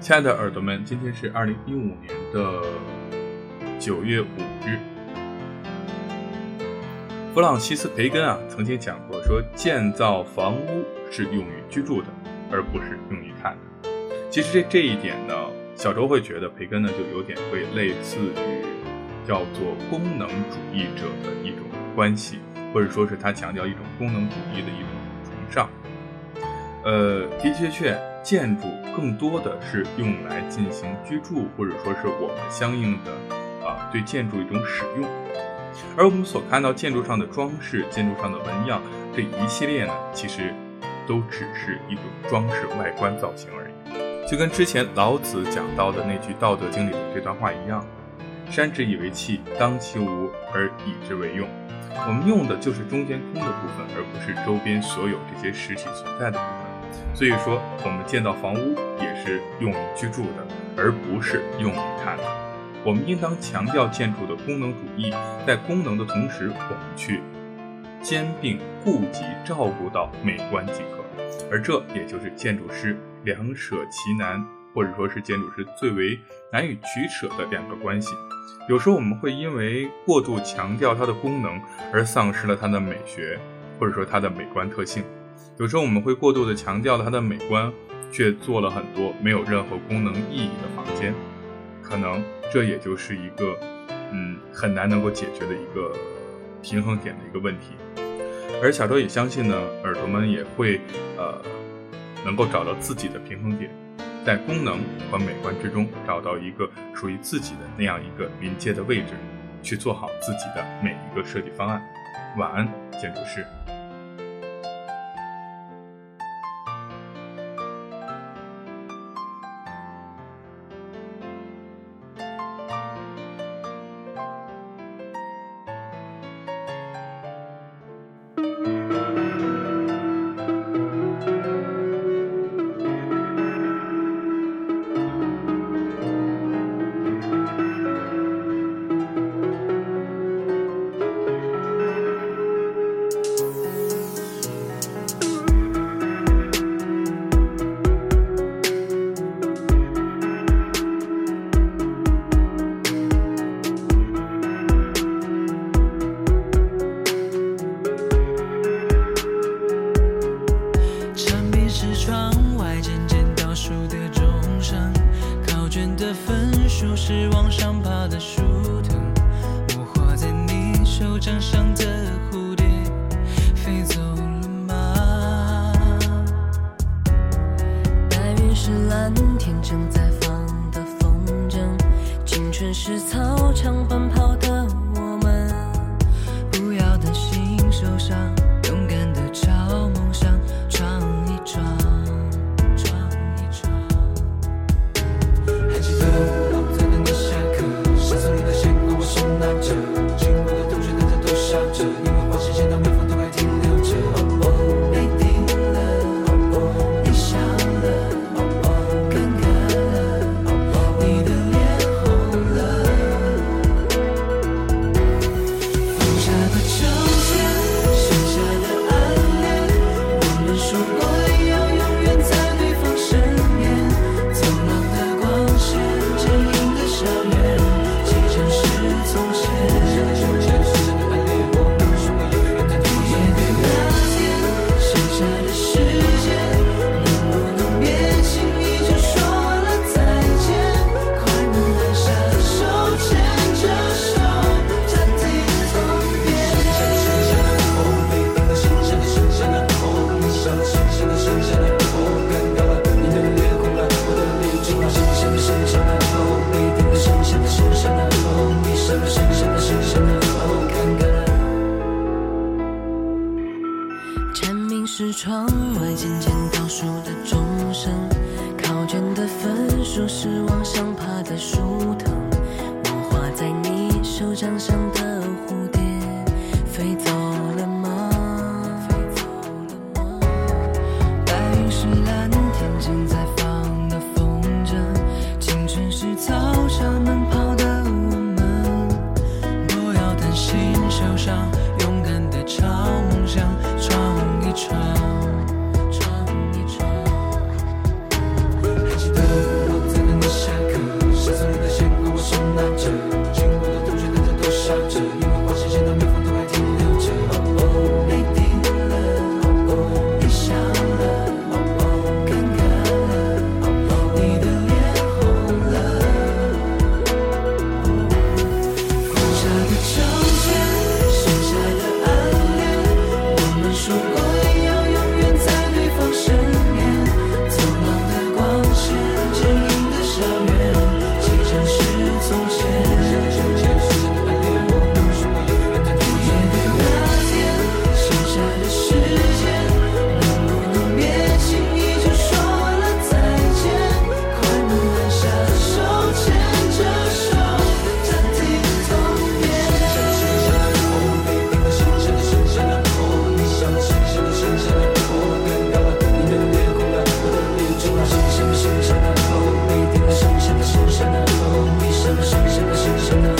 亲爱的耳朵们，今天是二零一五年的九月五日。弗朗西斯·培根啊曾经讲过，说建造房屋是用于居住的，而不是用于看的。其实这这一点呢，小周会觉得培根呢就有点会类似于叫做功能主义者的一种关系，或者说是他强调一种功能主义的一种崇尚。呃，的确确。建筑更多的是用来进行居住，或者说是我们相应的啊对建筑一种使用。而我们所看到建筑上的装饰、建筑上的纹样这一系列呢，其实都只是一种装饰外观造型而已。就跟之前老子讲到的那句《道德经》里的这段话一样：“山之以为器，当其无而以之为用。”我们用的就是中间空的部分，而不是周边所有这些实体存在的部分。所以说，我们建造房屋也是用于居住的，而不是用于看的。我们应当强调建筑的功能主义，在功能的同时，我们去兼并顾及照顾到美观即可。而这也就是建筑师两舍其难，或者说是建筑师最为难以取舍的两个关系。有时候我们会因为过度强调它的功能，而丧失了它的美学，或者说它的美观特性。有时候我们会过度的强调它的美观，却做了很多没有任何功能意义的房间，可能这也就是一个，嗯，很难能够解决的一个平衡点的一个问题。而小周也相信呢，耳朵们也会，呃，能够找到自己的平衡点，在功能和美观之中找到一个属于自己的那样一个临界的位置，去做好自己的每一个设计方案。晚安，建筑师。树是往上爬的树藤我画在你手掌上的蝴蝶飞走了吗？白云是蓝天正在放的风筝青春是操窗外渐渐倒数的钟声，考卷的分数是往上爬的树藤，剩下的痛，每天都剩下的剩下的痛，一生剩下的剩下的。